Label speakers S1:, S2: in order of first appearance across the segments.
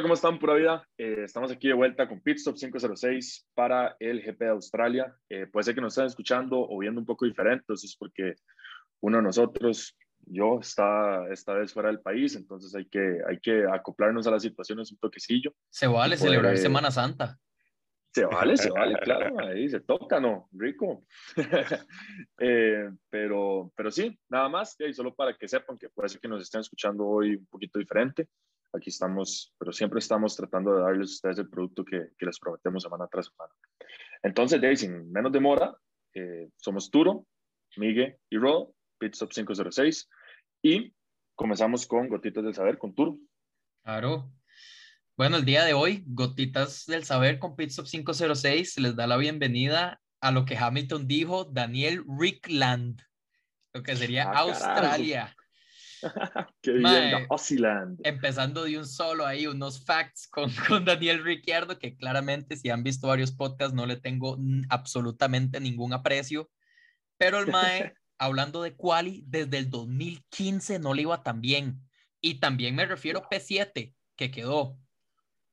S1: Hola, ¿cómo están? Pura vida. Eh, estamos aquí de vuelta con Pitstop 506 para el GP de Australia. Eh, puede ser que nos estén escuchando o viendo un poco diferente, eso es porque uno de nosotros, yo, está esta vez fuera del país, entonces hay que, hay que acoplarnos a las situaciones un toquecillo.
S2: Se vale
S1: poder,
S2: celebrar
S1: eh,
S2: Semana Santa.
S1: Se vale, se vale, claro, ahí se toca, ¿no? Rico. Eh, pero, pero sí, nada más, y solo para que sepan que puede ser que nos estén escuchando hoy un poquito diferente. Aquí estamos, pero siempre estamos tratando de darles a ustedes el producto que, que les prometemos semana tras semana. Entonces, de ahí, sin menos demora, eh, somos Turo, Miguel y Rod, Pitstop 506, y comenzamos con Gotitas del Saber con Turo.
S2: Claro. Bueno, el día de hoy, Gotitas del Saber con Pitstop 506 les da la bienvenida a lo que Hamilton dijo, Daniel Rickland, lo que sería
S1: Ah, carajo.
S2: Australia.
S1: Qué bien.
S2: Empezando de un solo ahí, unos facts con, con Daniel Ricciardo, que claramente si han visto varios podcasts no le tengo absolutamente ningún aprecio, pero el Mae, hablando de quali, desde el 2015 no le iba tan bien. Y también me refiero P7, que quedó. O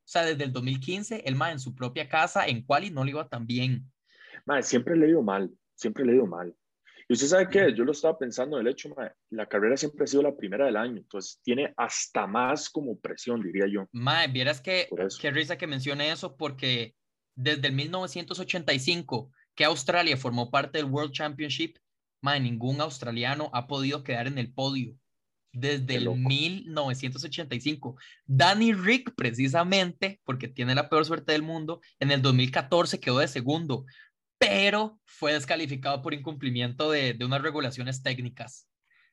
S2: sea, desde el 2015, el Mae en su propia casa, en quali, no le iba tan bien.
S1: Mae, siempre le he ido mal, siempre le he ido mal. Y usted sabe qué, yo lo estaba pensando, el hecho, mae, la carrera siempre ha sido la primera del año, entonces tiene hasta más como presión, diría yo.
S2: Mae, vieras que, qué risa que mencione eso, porque desde el 1985 que Australia formó parte del World Championship, mae, ningún australiano ha podido quedar en el podio. Desde el
S1: loco.
S2: 1985. Danny Rick, precisamente, porque tiene la peor suerte del mundo, en el 2014 quedó de segundo, pero fue descalificado por incumplimiento de, de unas regulaciones técnicas.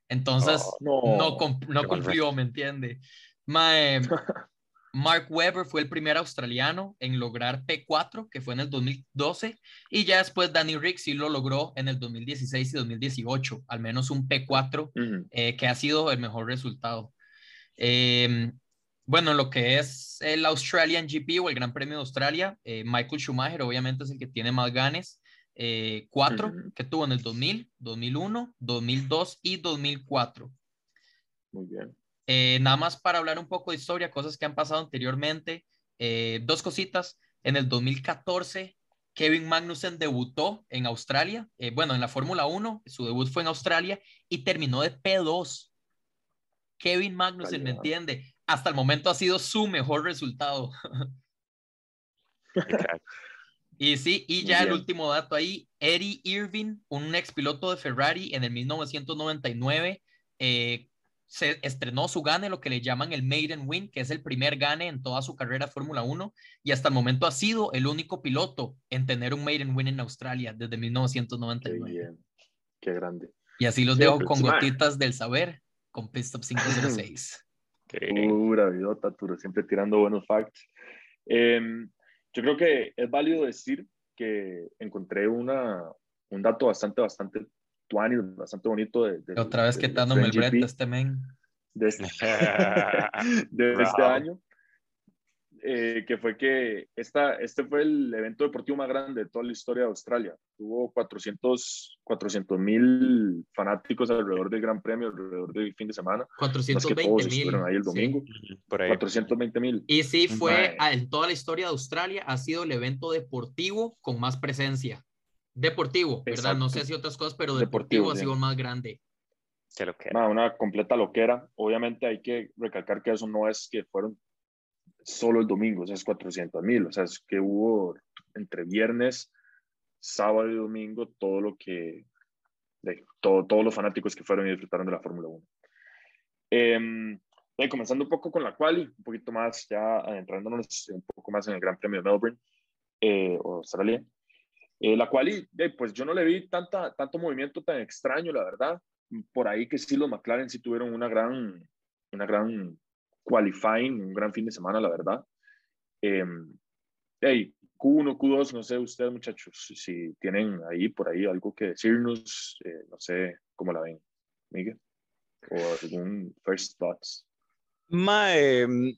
S2: Entonces,
S1: Oh, no,
S2: no, cumplió, ¿me entiende? Mark Webber fue el primer australiano en lograr P4, que fue en el 2012, y ya después Danny Rick sí lo logró en el 2016 y 2018, al menos un P4,
S1: Ujú.
S2: eh, que ha sido el mejor resultado. Eh, bueno, lo que es el Australian GP o el Gran Premio de Australia, eh, Michael Schumacher obviamente es el que tiene más ganes, eh, cuatro
S1: Ujú.
S2: que tuvo en el 2000, 2001, 2002 y 2004.
S1: Muy bien.
S2: Eh, nada más para hablar un poco de historia, cosas que han pasado anteriormente. eh, dos cositas. En el 2014, Kevin Magnussen debutó en Australia. eh, bueno, en la Fórmula 1, su debut fue en Australia y terminó de P2. Kevin Magnussen, ¿me
S1: Calidad.
S2: entiende? Hasta el momento ha sido su mejor resultado. Y sí, y ya el último dato ahí, Eddie Irving, un ex piloto de Ferrari en el 1999, eh, se estrenó su gane, lo que le llaman el Maiden Win, que es el primer gane en toda su carrera Fórmula 1, y hasta el momento ha sido el único piloto en tener un Maiden Win en Australia desde
S1: Qué
S2: 1999.
S1: bien. Qué grande.
S2: Y así los
S1: Sí,
S2: dejo con
S1: man.
S2: gotitas del saber con Pistop 506.
S1: Pura vidota, Turo, siempre tirando buenos facts. Em, yo creo que es válido decir que encontré una, un dato bastante, bastante tuani, bastante bonito de, de-
S2: Otra vez
S1: del
S2: quitándome el brete este men.
S1: de este, de este año, eh, que fue que esta, este fue el evento deportivo más grande de toda la historia de Australia. Tuvo 400 mil fanáticos alrededor del Gran Premio, alrededor del fin de semana. No es que
S2: 420
S1: todos
S2: mil.
S1: estuvieron ahí el domingo.
S3: Por ahí.
S1: 420 mil.
S2: Y sí, fue ah, en toda la historia de Australia, ha sido el evento deportivo con más presencia. Deportivo, ¿verdad? No sé
S1: Exacto.
S2: si otras cosas, pero
S1: Deportivo,
S2: deportivo, ha
S1: sí.
S2: sido el más grande.
S3: Qué lo que
S1: una completa loquera. Obviamente hay que recalcar que eso no es que fueron solo el domingo, o sea, es 400 mil. O sea, es que hubo entre viernes, sábado y domingo todo lo que, de, todo, todos los fanáticos que fueron y disfrutaron de la Fórmula 1. Em, bien, comenzando un poco con la quali, un poquito más ya adentrándonos un poco más en el Gran Premio de Melbourne, eh, o Australia. Eh, la quali, eh, pues yo no le vi tanta, tanto movimiento tan extraño, la verdad por ahí que sí los McLaren sí tuvieron una gran, una gran qualifying, un gran fin de semana, la verdad. Eh, hey, Q1, Q2, no sé ustedes muchachos, si- tienen ahí por ahí algo que decirnos, eh, no sé cómo la ven, Miguel, o algún first thoughts.
S3: Mae, mm,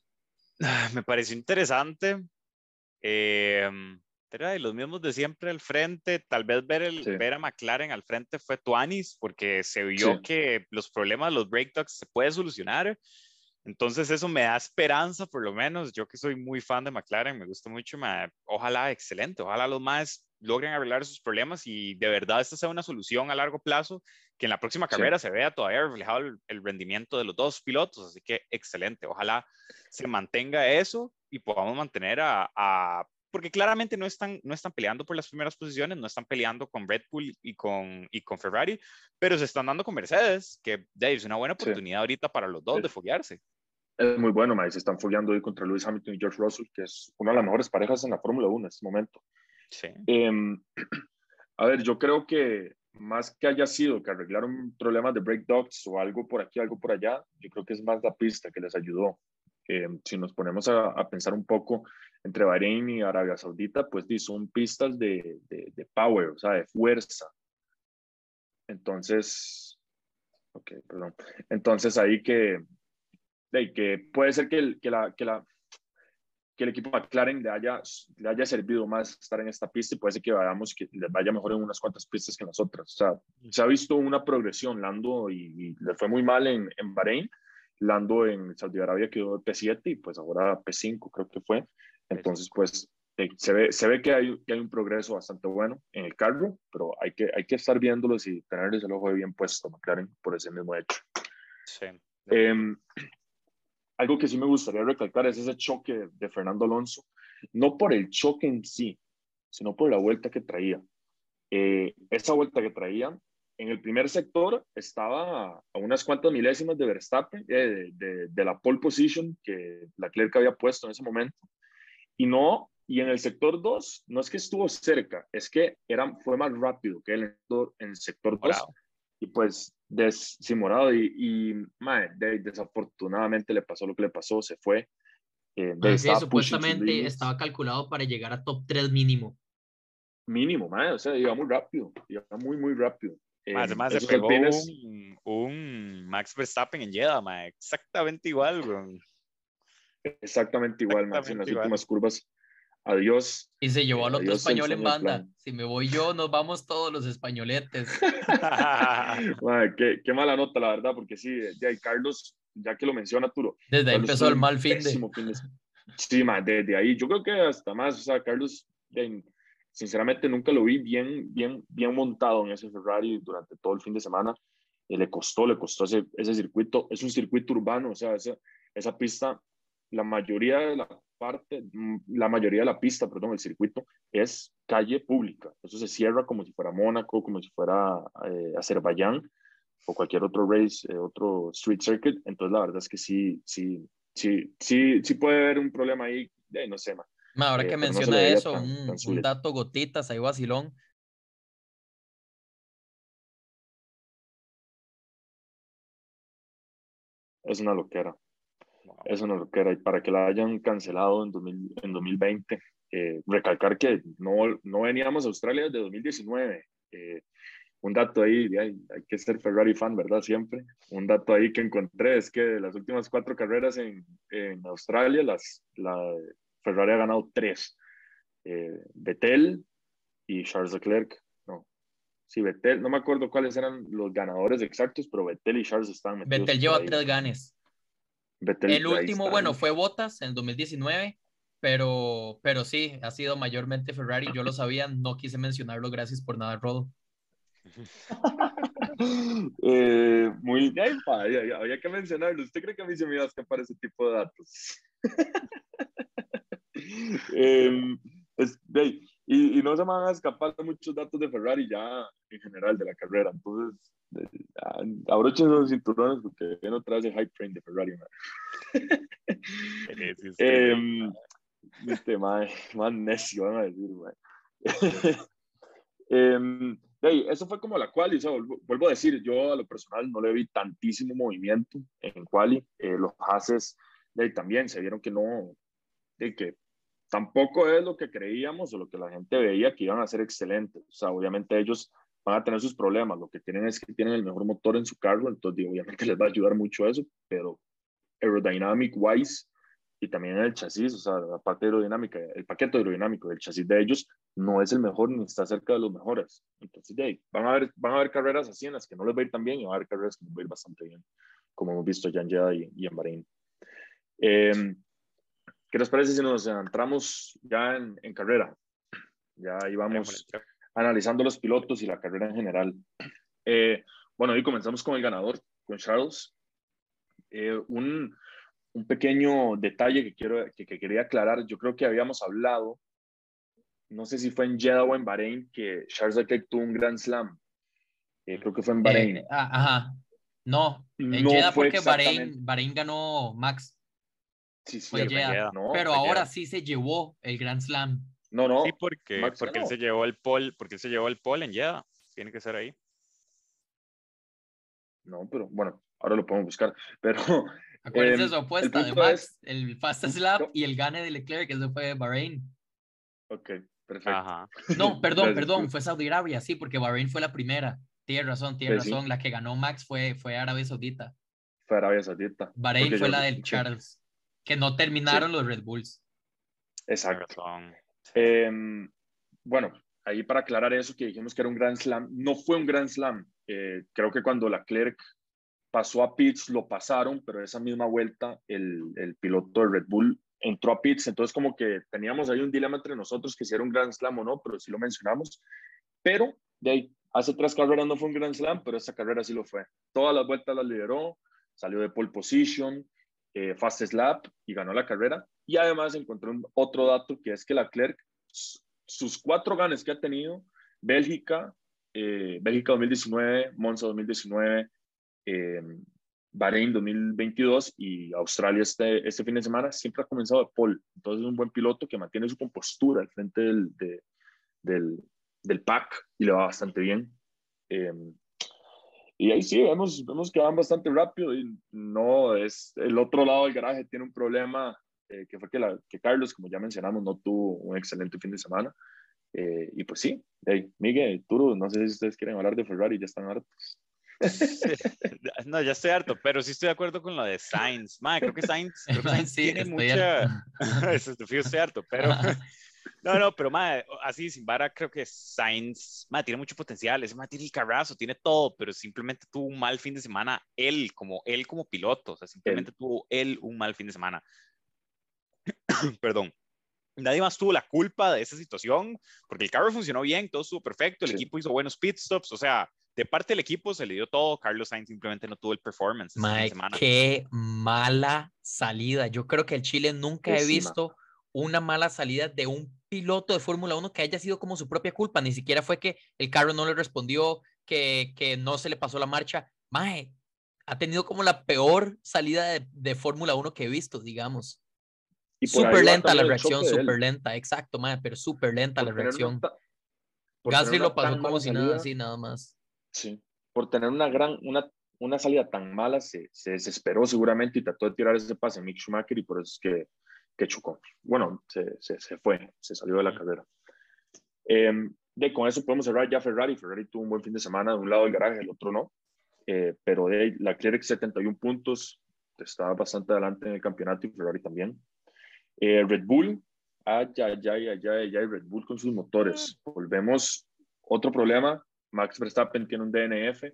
S3: me pareció interesante. Eh, los mismos de siempre al frente. Tal vez ver, el,
S1: Sí.
S3: ver a McLaren al frente fue Tuanis, porque se vio
S1: Sí.
S3: que los problemas, los breakdowns se puede solucionar. Entonces eso me da esperanza, por lo menos. Yo que soy muy fan de McLaren, me gusta mucho. ojalá, excelente. Ojalá los más logren arreglar sus problemas y de verdad esta sea una solución a largo plazo, que en la próxima carrera se vea todavía reflejado el, rendimiento de los dos pilotos. Así que excelente. Ojalá se mantenga eso y podamos mantener a, porque claramente no están, no están peleando por las primeras posiciones, no están peleando con Red Bull y con, y con Ferrari, pero se están dando con Mercedes, que es una buena oportunidad ahorita para los dos de foguearse
S1: es muy bueno, Mae. Se están follando hoy contra Lewis Hamilton y George Russell, que es una de las mejores parejas en la Fórmula 1 en este momento.
S3: Sí.
S1: Em, a ver, yo creo que más que haya sido que arreglaron problemas de break ducts o algo por aquí, algo por allá, yo creo que es más la pista que les ayudó. Em, si nos ponemos a, a, pensar un poco entre Bahrein y Arabia Saudita, pues son pistas de, de, de power, o sea, de fuerza. Entonces, ok, perdón. Entonces ahí que, que puede ser que el, que la, que la, que el equipo McLaren le haya, le haya servido más estar en esta pista y puede ser que vayamos que les vaya mejor en unas cuantas pistas que en las otras. O sea, se ha visto una progresión. Lando y, le fue muy mal en, en Bahrein. Lando en Saudi Arabia quedó P7 y pues ahora P5 creo que fue. Entonces, pues se ve, se ve que, hay, que hay un progreso bastante bueno en el carro, pero hay que, hay que estar viéndolos y tenerles el ojo bien puesto McLaren por ese mismo hecho.
S3: Sí.
S1: Eh, algo que sí me gustaría recalcar es ese choque de Fernando Alonso, no por el choque en sí, sino por la vuelta que traía. Eh, esa vuelta que traía, en el primer sector estaba a unas cuantas milésimas de Verstappen, eh, de, la pole position que la Leclerc había puesto en ese momento, y no, y en el sector 2, no es que estuvo cerca, es que era, fue más rápido que él en el sector 2, y pues desimorado y, y desafortunadamente le pasó lo que le pasó, se fue.
S2: Eh, supuestamente estaba calculado para llegar a top 3 mínimo.
S1: Mínimo, madre, o sea, iba muy rápido, iba muy, muy rápido.
S3: Eh, además, se pegó un, un, Max Verstappen en Jeddah, exactamente igual,
S1: Exactamente igual, Max, en las últimas curvas adiós.
S2: Y se llevó al otro español en banda. Si me voy yo, nos vamos todos los españoletes.
S1: qué, qué, mala nota, la verdad, porque sí, ya Carlos, ya que lo menciona Turo.
S2: Desde ahí empezó el mal fin de.
S1: Sí, ma, desde ahí. Yo creo que hasta más, o sea, Carlos, sinceramente nunca lo vi bien, bien, bien montado en ese Ferrari durante todo el fin de semana. Eh, le costó, le costó ese, ese circuito. Es un circuito urbano, o sea, esa, esa pista, la mayoría de la parte, mm, la mayoría de la pista, perdón, el circuito, es calle pública. Eso se cierra como si fuera Mónaco, como si fuera eh, Azerbaiyán o cualquier otro race, eh, otro street circuit. Entonces, la verdad es que sí, sí, sí, sí, sí puede haber un problema ahí, no sé, más.
S2: ahora eh, que menciona eso, un, dato gotitas, ahí vacilón.
S1: Es una loquera. Eso no lo que era. Y para que la hayan cancelado en, en 2020, eh, recalcar que no, no veníamos a Australia desde 2019. Eh, un dato ahí, hay, hay, que ser Ferrari fan, ¿verdad? Siempre. Un dato ahí que encontré es que de las últimas cuatro carreras en, en Australia, las, la Ferrari ha ganado tres. Eh, Vettel y Charles Leclerc. No, sí, Vettel, no me acuerdo cuáles eran los ganadores exactos, pero Vettel y Charles están
S2: Vettel lleva tres ganes el último, bueno, fue Botas en 2019, pero, pero sí, ha sido mayormente Ferrari. Yo lo sabía, no quise mencionarlo, gracias por nada, Rodo.
S1: eh, muy bien, había, que mencionarlo. ¿Usted cree que a mí se me iba a escapar ese tipo de datos? eh, y, y, no se me van a escapar muchos datos de Ferrari ya en general de la carrera. Entonces, abrochen los cinturones porque viene otra vez el hype train de Ferrari. eh, este, más, más necio, van a decir, eh, hey, eso fue como la quali, o vuelvo, a decir, yo a lo personal no le vi tantísimo movimiento en quali, eh, los haces también se vieron que no, de que tampoco es lo que creíamos o lo que la gente veía que iban a ser excelentes, o sea, obviamente ellos van a tener sus problemas. Lo que tienen es que tienen el mejor motor en su carro, entonces obviamente les va a ayudar mucho eso, pero aerodynamic wise y también el chasis, o sea, la parte aerodinámica, el paquete aerodinámico del chasis de ellos no es el mejor ni está cerca de los mejores. Entonces, de ahí, van, a haber, van a haber carreras así en las que no les va a ir tan bien y van a haber carreras que les va a ir bastante bien, como hemos visto ya en Jeddah y, en Bahrein. Em, ¿Qué les parece si nos entramos ya en, en carrera? Ya íbamos analizando los pilotos y la carrera en general. Eh, bueno, hoy comenzamos con el ganador, con Charles. Eh, un, un, pequeño detalle que, quiero, que, quería aclarar, yo creo que habíamos hablado, no sé si fue en Jeddah o en Bahrein, que Charles Leclerc tuvo un Grand Slam. Eh, creo que fue en Bahrein.
S2: Ah, ajá. No, en no Jeddah porque Bahrein, Bahrein ganó Max.
S1: Sí.
S2: No, pero ahora sí se llevó el Grand Slam.
S1: No, no.
S3: Sí, porque, porque él se llevó el pole, porque él se llevó el pole en Jeddah. Tiene que ser ahí.
S1: No, pero bueno, ahora lo podemos buscar. Pero.
S2: Acuérdense eh, su apuesta de Max, el Fast Slap y el gane de Leclerc, que eso fue Bahrein.
S1: Ok, perfecto.
S2: No, perdón, perdón, fue Saudi Arabia, sí, porque Bahrein fue la primera. Tienes razón, tienes pues razón. La que ganó Max fue, fue Arabia Saudita.
S1: Fue Arabia Saudita.
S2: Bahrein fue la del Charles, que no terminaron los Red Bulls.
S1: Exacto. Em, bueno, ahí para aclarar eso que dijimos que era un Grand Slam, no fue un Grand Slam. Eh, creo que cuando la Clerc pasó a pits lo pasaron, pero esa misma vuelta el, el, piloto de Red Bull entró a pits, entonces como que teníamos ahí un dilema entre nosotros que si era un Grand Slam o no, pero sí lo mencionamos. Pero de ahí, hace tres carreras no fue un Grand Slam, pero esa carrera sí lo fue. Todas las vueltas las lideró, salió de pole position, eh, fast slap y ganó la carrera. Y además encontré un, otro dato que es que la Clerc sus cuatro ganes que ha tenido, Bélgica, eh, Bélgica 2019, Monza 2019, eh, Bahrein 2022 y Australia este, este fin de semana, siempre ha comenzado de pole. Entonces es un buen piloto que mantiene su compostura al frente del, del, del pack y le va bastante bien. Eh, y ahí sí, vemos, vemos que van bastante rápido y no es el otro lado del garaje tiene un problema eh, que fue que, la, que Carlos, como ya mencionamos, no tuvo un excelente fin de semana. Eh, y pues sí, hey, Miguel, Turo, no sé si ustedes quieren hablar de Ferrari, ya están hartos.
S3: no, ya estoy harto, pero sí estoy de acuerdo con lo de Sainz. Madre, creo que Sainz, creo que Sainz tiene mucha. estoy harto, pero. No, no, pero madre, así sin vara, creo que Sainz, madre, tiene mucho potencial. Ese madre tiene el carrazo, tiene todo, pero simplemente tuvo un mal fin de semana él, como él como piloto. O sea, simplemente tuvo él un mal fin de semana. perdón, nadie más tuvo la culpa de esa situación, porque el carro funcionó bien, todo estuvo perfecto, el equipo hizo buenos pit stops, o sea, de parte del equipo se le dio todo, Carlos Sainz simplemente no tuvo el performance.
S2: Mike, qué mala salida. Yo creo que el Chile nunca he visto una mala salida de un piloto de Fórmula 1 que haya sido como su propia culpa, ni siquiera fue que el carro no le respondió, que, que no se le pasó la marcha. Mae, ha tenido como la peor salida de, de Fórmula 1 que he visto, digamos. Súper lenta la reacción, súper lenta, exacto, madre, pero súper lenta la reacción. Gasly lo pasó como si nada así, nada más.
S1: Sí, por tener una gran, una, una salida tan mala, se, se, desesperó seguramente y trató de tirar ese pase a Mick Schumacher y por eso es que, que chocó. Bueno, se, se, se fue, se salió de la carrera. Eh, de, con eso podemos cerrar ya Ferrari. Ferrari tuvo un buen fin de semana, de un lado el garaje, el otro no. Eh, pero de la Clerc 71 puntos, estaba bastante adelante en el campeonato y Ferrari también. Eh, Red Bull, ay, ay, ay, ay, ay, ay, Red Bull con sus motores. Volvemos, otro problema, Max Verstappen tiene un DNF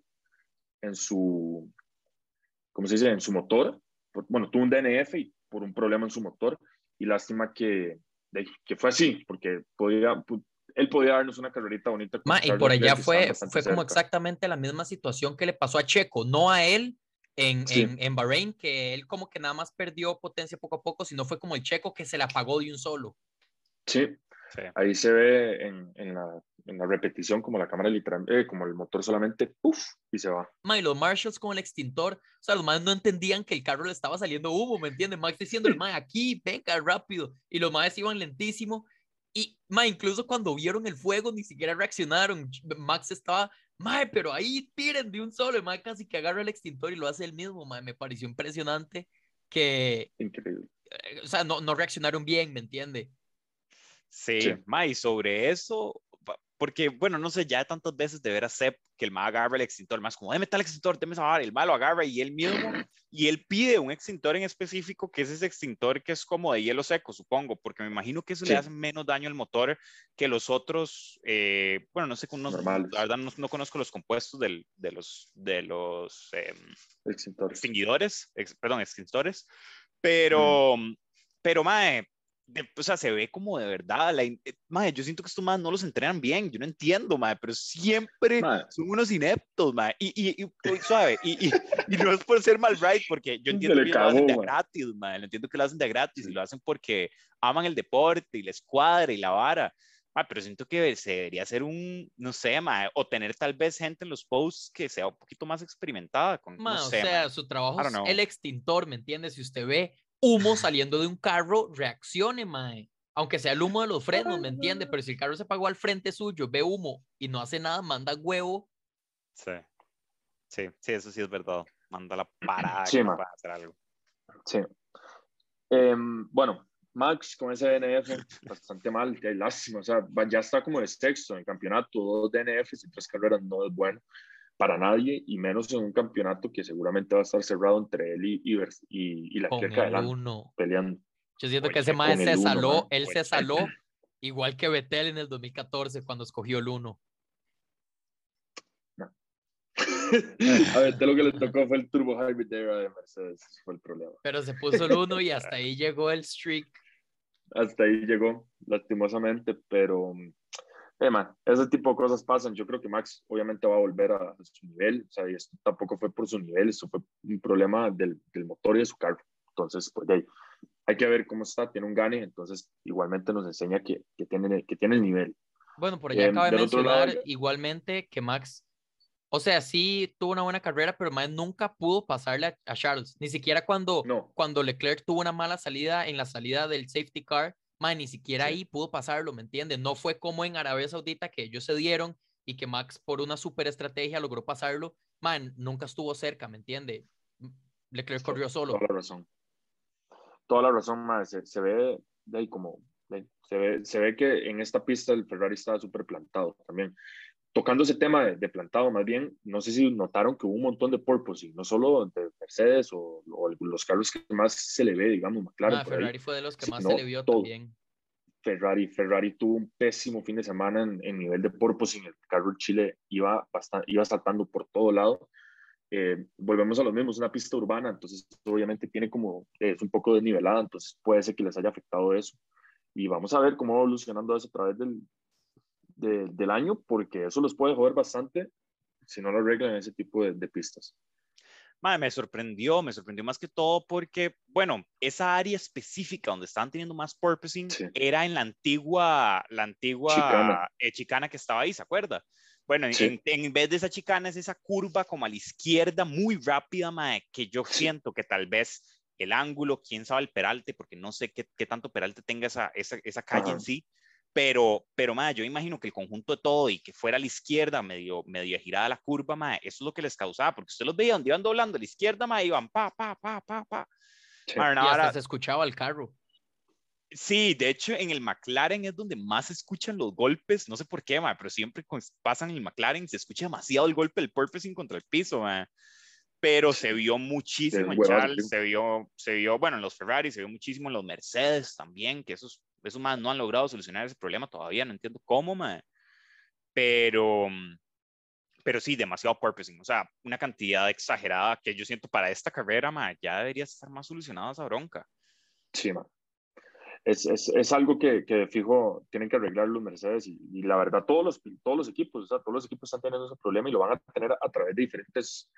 S1: en su, ¿cómo se dice? En su motor. Bueno, tuvo un DNF y por un problema en su motor y lástima que, que fue así, porque podía, él podía darnos una carrerita bonita.
S2: y por allá fue, fue como exactamente la misma situación que le pasó a Checo, no a él, en, en, en, Bahrein, que él como que nada más perdió potencia poco a poco, sino fue como el checo que se la apagó de un solo.
S1: Sí, ahí se ve en, en, la, en, la, repetición como la cámara literal, eh, como el motor solamente, ¡puf! y se va.
S2: Ma, y los Marshalls con el extintor, o sea, los más no entendían que el carro le estaba saliendo humo, ¿me entiendes? Max diciendo, el más aquí, venga, rápido, y los más iban lentísimo, y ma, incluso cuando vieron el fuego ni siquiera reaccionaron, Max estaba Mae, pero ahí tiren de un solo, mae casi que agarra el extintor y lo hace él mismo, mae, me pareció impresionante que...
S1: Increíble.
S2: Eh, o sea, no, no reaccionaron bien, ¿me entiende?
S3: Sí, sí. mae, sobre eso, porque, bueno, no sé, ya tantas veces de ver a Sepp que el ma agarra el extintor, más como, déme tal extintor, déme esa el ma lo agarra y él mismo, y él pide un extintor en específico, que es ese extintor que es como de hielo seco, supongo, porque me imagino que eso le hace menos daño al motor que los otros, eh, bueno, no sé, no, la verdad no, conozco los compuestos del, de los, de los eh, extinguidores, ex, perdón, extintores, Pero, pero, mae, o sea, se ve como de verdad. La, eh, yo siento que estos más no los entrenan bien. Yo no entiendo, mae, pero siempre son unos ineptos, mae. Y, y, y suave. Y, y, no es por ser mal right, porque yo entiendo que lo hacen de gratis, mae. Lo entiendo que lo hacen de gratis y lo hacen porque aman el deporte y la escuadra y la vara. Mae, pero siento que se debería hacer un, no sé, mae, o tener tal vez gente en los posts que sea un poquito más experimentada. Con, no
S2: o sea, su trabajo es el extintor, ¿me entiendes? Si usted ve humo saliendo de un carro, reaccione, mae. Aunque sea el humo de los frenos, ¿me entiende? Pero si el carro se apagó al frente suyo, ve humo y no hace nada, manda huevo.
S3: Sí. Sí, sí, eso sí es verdad. Manda la parada sí, para hacer algo.
S1: Sí. Em, bueno, Max con ese DNF bastante mal, qué lástima. O sea, ya está como de sexto en el campeonato, dos DNFs y tres carreras no es bueno para nadie y menos en un campeonato que seguramente va a estar cerrado entre él y, y, y la que uno. peleando.
S2: Yo siento que ese maestro se saló, él se saló igual que Betel en el 2014 cuando escogió el 1.
S1: a Betel lo que le tocó fue el Turbo Hybrid de Mercedes, fue el problema.
S2: Pero se puso el 1 y hasta ahí llegó el streak.
S1: Hasta ahí llegó, lastimosamente, pero eh, ese tipo de cosas pasan. Yo creo que Max obviamente va a volver a, su nivel. O sea, y esto tampoco fue por su nivel, esto fue un problema del, del motor y de su carro. Entonces, pues ahí, hay que ver cómo está. Tiene un gane, entonces igualmente nos enseña que, que, tiene, que tiene el nivel.
S2: Bueno, por allá eh, acaba de mencionar igualmente que Max, o sea, sí tuvo una buena carrera, pero Max nunca pudo pasarle a, Charles. Ni siquiera cuando, cuando Leclerc tuvo una mala salida en la salida del safety car ni siquiera ahí pudo pasarlo, ¿me entiendes? No fue como en Arabia Saudita que ellos se dieron y que Max por una super estrategia logró pasarlo. Man, nunca estuvo cerca, ¿me entiende? Leclerc corrió solo.
S1: Toda la razón. Toda la razón, man. Se, ve de ahí como, se, ve, se ve que en esta pista el Ferrari estaba súper plantado también tocando ese tema de, plantado, más bien, no sé si notaron que hubo un montón de porpoising, no solo de Mercedes o, los carros que más se le ve, digamos, McLaren.
S2: Ah, Ferrari fue de los que más se le vio también.
S1: Ferrari, Ferrari tuvo un pésimo fin de semana en, nivel de porpoising, el carro Chile iba, bastante, iba saltando por todo lado. Eh, volvemos a lo mismo, es una pista urbana, entonces obviamente tiene como, es un poco desnivelada, entonces puede ser que les haya afectado eso. Y vamos a ver cómo va evolucionando eso a través del, del año, porque eso los puede joder bastante si no lo arreglan en ese tipo de, pistas.
S3: Madre, me sorprendió, me sorprendió más que todo porque, bueno, esa área específica donde estaban teniendo más purposing era en la antigua, la antigua chicana. Eh, chicana. que estaba ahí, ¿se acuerda? Bueno, en, vez de esa chicana es esa curva como a la izquierda muy rápida, madre, que yo siento que tal vez el ángulo, quién sabe el peralte, porque no sé qué, qué tanto peralte tenga esa, esa, esa calle en sí, pero, pero, madre, yo imagino que el conjunto de todo y que fuera a la izquierda, medio, medio girada la curva, madre, eso es lo que les causaba, porque usted los veía donde iban doblando a la izquierda, madre, iban pa, pa, pa, pa, pa.
S2: y hasta se escuchaba el carro.
S3: Sí, de hecho, en el McLaren es donde más se escuchan los golpes, no sé por qué, madre, pero siempre pasan en el McLaren se escucha demasiado el golpe del purposing contra el piso, madre. Pero se vio muchísimo en Charles, se vio, se vio, bueno, en los Ferrari, se vio muchísimo en los Mercedes también, que esos esos más no han logrado solucionar ese problema todavía, no entiendo cómo, mae. Pero, pero sí, demasiado purposing, o sea, una cantidad exagerada que yo siento para esta carrera, mae, ya debería estar más solucionada esa bronca.
S1: Sí. Es, es, es, algo que, que, fijo tienen que arreglar los Mercedes y, y, la verdad todos los, todos los equipos, o sea, todos los equipos están teniendo ese problema y lo van a tener a través de diferentes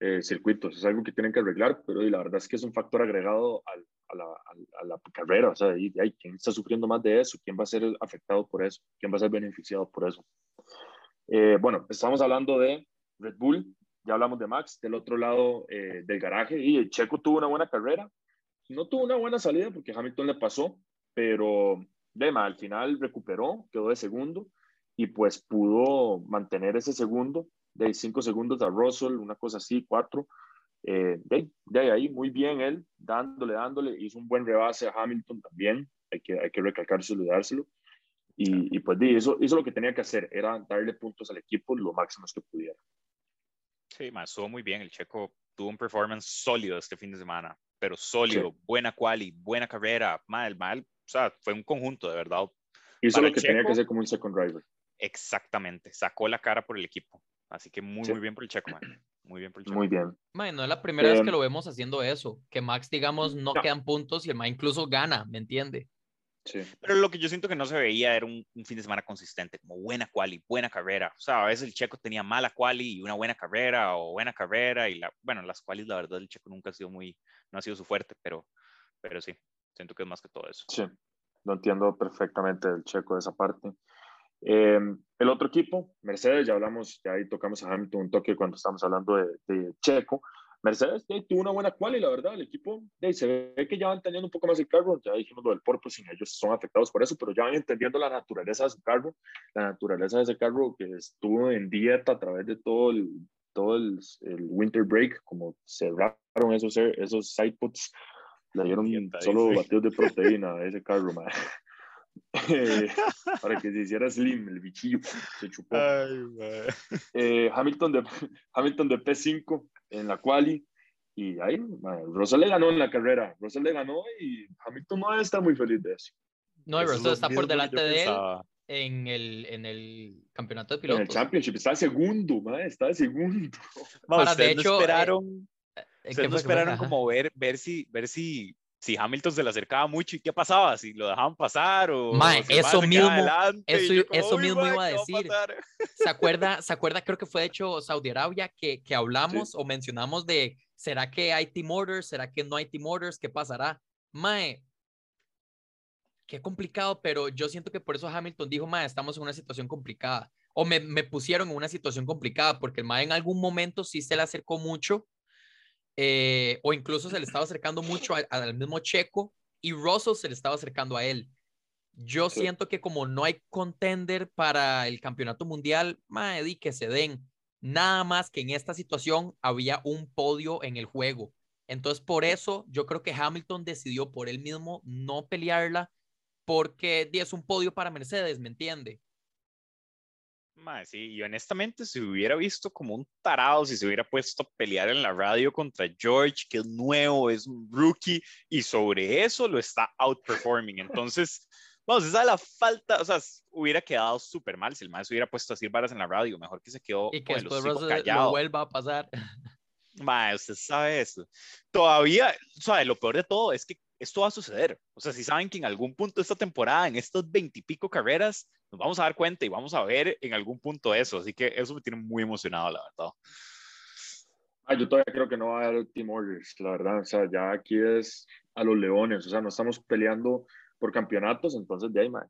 S1: eh, circuitos. Es algo que tienen que arreglar, pero y la verdad es que es un factor agregado al, a, la, a, la, carrera. O sea, y, ¿quién está sufriendo más de eso? ¿Quién va a ser afectado por eso? ¿Quién va a ser beneficiado por eso? Eh, bueno, estamos hablando de Red Bull, ya hablamos de Max, del otro lado eh, del garaje, y el Checo tuvo una buena carrera. No tuvo una buena salida porque Hamilton le pasó, pero Dema al final recuperó, quedó de segundo y pues pudo mantener ese segundo de cinco segundos a Russell, una cosa así, cuatro. Eh, de, de, ahí, muy bien él, dándole, dándole, hizo un buen rebase a Hamilton también, hay que, hay que recalcárselo y dárselo. Y, y pues de, eso hizo lo que tenía que hacer, era darle puntos al equipo lo máximos que pudiera.
S3: Sí, más, estuvo muy bien, el checo tuvo un performance sólido este fin de semana, pero sólido, buena quali, buena carrera, mal, mal, o sea, fue un conjunto de verdad.
S1: Hizo lo que tenía que hacer como un second driver.
S3: Exactamente, sacó la cara por el equipo. Así que muy, muy bien por el Checo, Muy bien por
S1: Muy bien.
S2: no es la primera vez que
S1: Em,
S2: lo vemos haciendo eso, que Max, digamos, no
S1: No.
S2: quedan puntos y el ma incluso gana, ¿me entiende?
S1: Sí.
S3: Pero lo que yo siento que no se veía era un, un fin de semana consistente, como buena quali, buena carrera. O sea, a veces el checo tenía mala quali y una buena carrera o buena carrera y la, bueno, las qualis, la verdad, el checo nunca ha sido muy, no ha sido su fuerte, pero, pero sí, siento que es más que todo eso.
S1: Sí, lo entiendo perfectamente el checo de esa parte. Eh, el otro equipo, Mercedes, ya hablamos, ya ahí tocamos a Hamilton un toque cuando estamos hablando de, de Checo. Mercedes eh, tuvo una buena cual y la verdad, el equipo eh, se ve que ya van teniendo un poco más el carro. Ya dijimos lo del porpoising, ellos son afectados por eso, pero ya van entendiendo la naturaleza de su carro, la naturaleza de ese carro que estuvo en dieta a través de todo el, todo el, el winter break, como cerraron esos, esos sidepods, le dieron solo batidos de proteína a ese carro, man. Eh, para que se hiciera slim, el bichillo se chupó. Eh, Hamilton, de, Hamilton de P5 en la quali y ahí Russell le ganó en la carrera, Russell le ganó y Hamilton no está muy feliz de eso.
S2: No, y
S3: Eso es
S2: Russell
S3: lo
S2: está por delante de él en el, en el campeonato de
S1: En el
S2: pilotos.
S1: Championship está segundo, man, está segundo.
S3: Ma,
S2: Para, de
S3: no
S2: hecho, eh,
S3: esperaron,
S2: Eh, ¿qué
S3: ustedes no esperaron como ver, ver si, ver si, si Hamilton se le acercaba mucho y qué pasaba, si lo dejaban pasar o
S2: Mae, eso mismo- eso-
S3: yo
S2: eso
S3: "Uy,
S2: mismo iba a
S3: ¿qué va
S2: decir".
S3: pasar?"
S2: ¿Se acuerda, ¿Se acuerda? Creo que fue de hecho Saudi Arabia que, que hablamos o mencionamos de ¿será que hay team orders? ¿Será que no hay team orders? ¿Qué pasará? Mae, qué complicado, pero yo siento que por eso Hamilton dijo, Mae, estamos en una situación complicada. O me, me pusieron en una situación complicada porque el Mae en algún momento sí se le acercó mucho eh, o incluso se le estaba acercando mucho a- al mismo Checo y Russell se le estaba acercando a él. Yo
S1: Sí.
S2: siento que como no hay contender para el campeonato mundial, di que se den. Nada más que en esta situación había un podio en el juego. Entonces, por eso yo creo que Hamilton decidió por él mismo no pelearla, porque es un podio para Mercedes, ¿me entiende?
S3: Mae, sí, y honestamente se hubiera visto como un tarado si se hubiera puesto a pelear en la radio contra George, que es nuevo, es un rookie, y sobre eso lo está outperforming. Entonces, vamos, esa es la falta, o sea, hubiera quedado súper mal si el mae se hubiera puesto a decir varas en la radio, mejor que se quedó
S2: Y que después lo vuelva a pasar.
S3: Mae, usted sabe eso. Todavía, sabe, lo peor de todo es que esto va a suceder. O sea, si saben que en algún punto de esta temporada, en estas veintipico carreras, nos vamos a dar cuenta y vamos a ver en algún punto eso. Así que eso me tiene muy emocionado, la verdad.
S1: Ah, yo todavía creo que no va a haber Team Orders, la verdad. O sea, ya aquí es a los leones. O sea, no estamos peleando por campeonatos, entonces de ahí, man,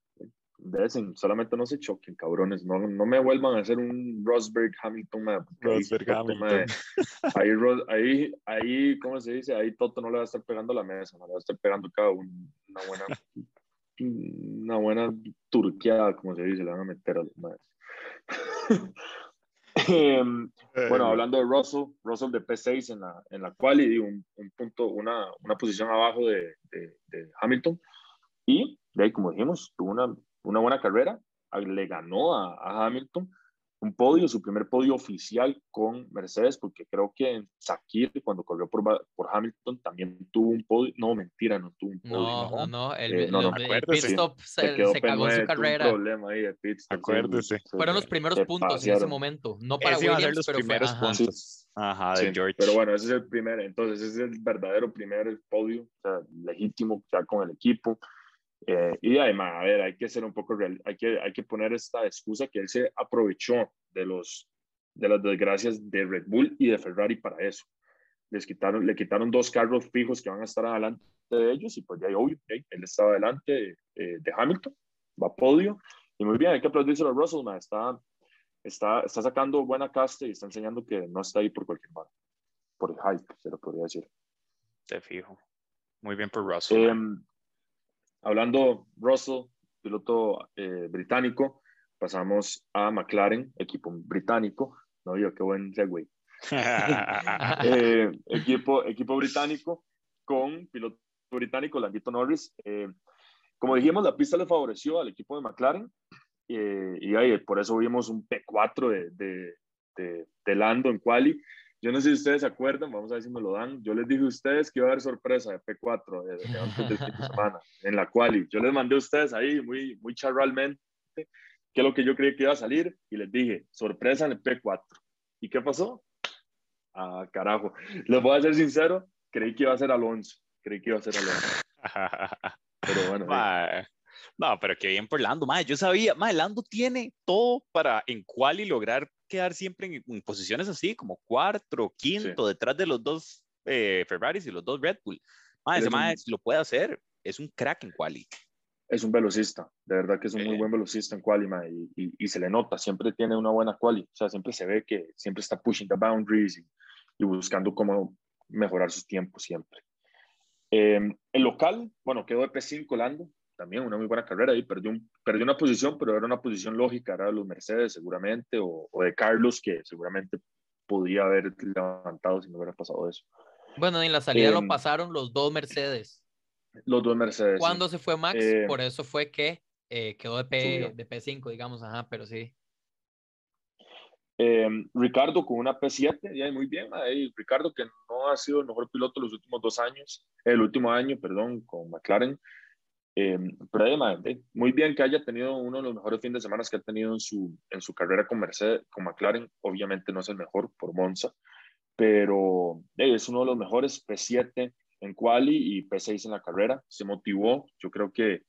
S1: desen, solamente no se choquen, cabrones. No, no me vuelvan a hacer un Rosberg Hamilton, man,
S3: Rosberg Hamilton.
S1: Ahí, ahí, ahí, ¿cómo se dice? Ahí Toto no le va a estar pegando la mesa, no le va a estar pegando cada un- una buena, una buena turqueada, como se dice, le van a meter a los más. Em, bueno, hablando de Russell, Russell de P6 en la, en la quali, y un, un punto, una, una posición abajo de, de, de Hamilton. Y de ahí, como dijimos, tuvo una, una buena carrera, a- le ganó a, a Hamilton un podio, su primer podio oficial con Mercedes, porque creo que en Sakir, cuando corrió por, por Hamilton, también tuvo un podio. No, mentira, no tuvo un podio.
S2: No, no, no. El,
S1: Eh, no, no,
S2: el- pit stop se,
S1: Se quedó
S2: se cagó en
S1: P9,
S2: su
S1: un
S2: carrera.
S1: problema ahí de pit stop, sí,
S3: Acuérdese.
S1: se-
S2: Fueron los
S1: se-
S2: primeros
S1: se
S2: puntos en ese
S1: pasearon.
S2: momento. No para
S3: Ese
S2: Williams,
S3: los
S2: pero fue.
S3: primeros
S2: ajá.
S3: puntos. Ajá, de
S1: Sí,
S3: George.
S1: Pero bueno, ese es el primer, entonces ese es el verdadero primer podio, o sea, legítimo ya con el equipo. Eh, y además, a ver, hay que ser un poco real, hay que, hay que poner esta excusa que él se aprovechó de, los, de las desgracias de Red Bull y de Ferrari para eso. Les quitaron, le quitaron dos carros fijos que van a estar adelante de ellos y pues ya obvio, ¿eh? él estaba adelante eh, de Hamilton, va a podio. Y muy bien, hay que aplaudirse a Russell, man, está, está, está sacando buena casta y está enseñando que no está ahí por cualquier mano, por el hype, se lo podría decir.
S3: Te fijo. Muy bien por Russell.
S1: Eh, hablando Russell, piloto eh, británico, pasamos a McLaren, equipo británico. No, yo qué buen segue. Eh, equipo, equipo británico con piloto británico, Landito Norris. Eh, como dijimos, la pista le favoreció al equipo de McLaren eh, y ahí, por eso vimos un P4 de, de, de, de Lando en quali. Yo no sé si ustedes se acuerdan, vamos a ver si me lo dan. Yo les dije a ustedes que iba a haber sorpresa de P4 de, de antes del fin de semana en la quali. Yo les mandé a ustedes ahí muy, muy charralmente qué es lo que yo creí que iba a salir y les dije, sorpresa en el P4. ¿Y qué pasó? Ah, carajo. Les voy a ser sincero, creí que iba a ser Alonso. Creí que iba a ser Alonso. pero bueno.
S3: No, pero qué bien por Lando, madre. Yo sabía, madre, Lando tiene todo para en cual y lograr quedar siempre en, posiciones así, como cuarto, quinto, detrás de los dos eh, Ferraris y los dos Red Bull. Madre, ese madre lo puede hacer. Es un crack en quali.
S1: Es un velocista, de verdad que es un muy buen velocista en quali, y, y, se le nota, siempre tiene una buena quali, o sea, siempre se ve que siempre está pushing the boundaries y, y buscando cómo mejorar sus tiempos siempre. Eh, el local, bueno, quedó de P5 Lando, también una muy buena carrera y perdió, un, perdió una posición, pero era una posición lógica, era de los Mercedes seguramente, o, o, de Carlos, que seguramente podía haber levantado si no hubiera pasado eso.
S2: Bueno, en la salida lo em, pasaron los dos Mercedes.
S1: Los dos Mercedes.
S2: Cuando se fue Max, eh, por eso fue que eh, quedó de, P, de P5, digamos, ajá, pero sí.
S1: Em, Ricardo con una P7, ya muy bien, ahí Ricardo que no ha sido el mejor piloto los últimos dos años, el último año, perdón, con McLaren, eh, pero muy bien que haya tenido uno de los mejores fines de semana que ha tenido en su, en su carrera con Mercedes, con McLaren. Obviamente no es el mejor por Monza, pero es uno de los mejores P7 en quali y P6 en la carrera. Se motivó. Yo creo que,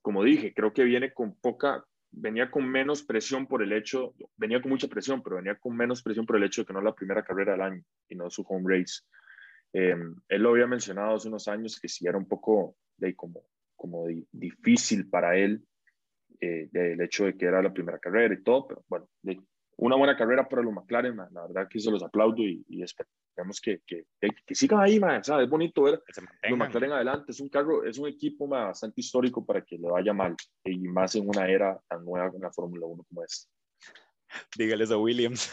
S1: como dije, creo que viene con poca, venía con menos presión por el hecho, venía con mucha presión, pero venía con menos presión por el hecho de que no es la primera carrera del año y no su home race. Eh, él lo había mencionado hace unos años que si era un poco de como como difícil para él eh, del hecho de que era la primera carrera y todo, pero bueno, una buena carrera para los McLaren, la verdad que se los aplaudo y, esperamos que, que, que, sigan ahí, es bonito ver los McLaren adelante, es un carro, es un equipo bastante histórico para que le vaya mal y más en una era tan nueva en la Fórmula 1 como esta.
S3: Dígales a Williams.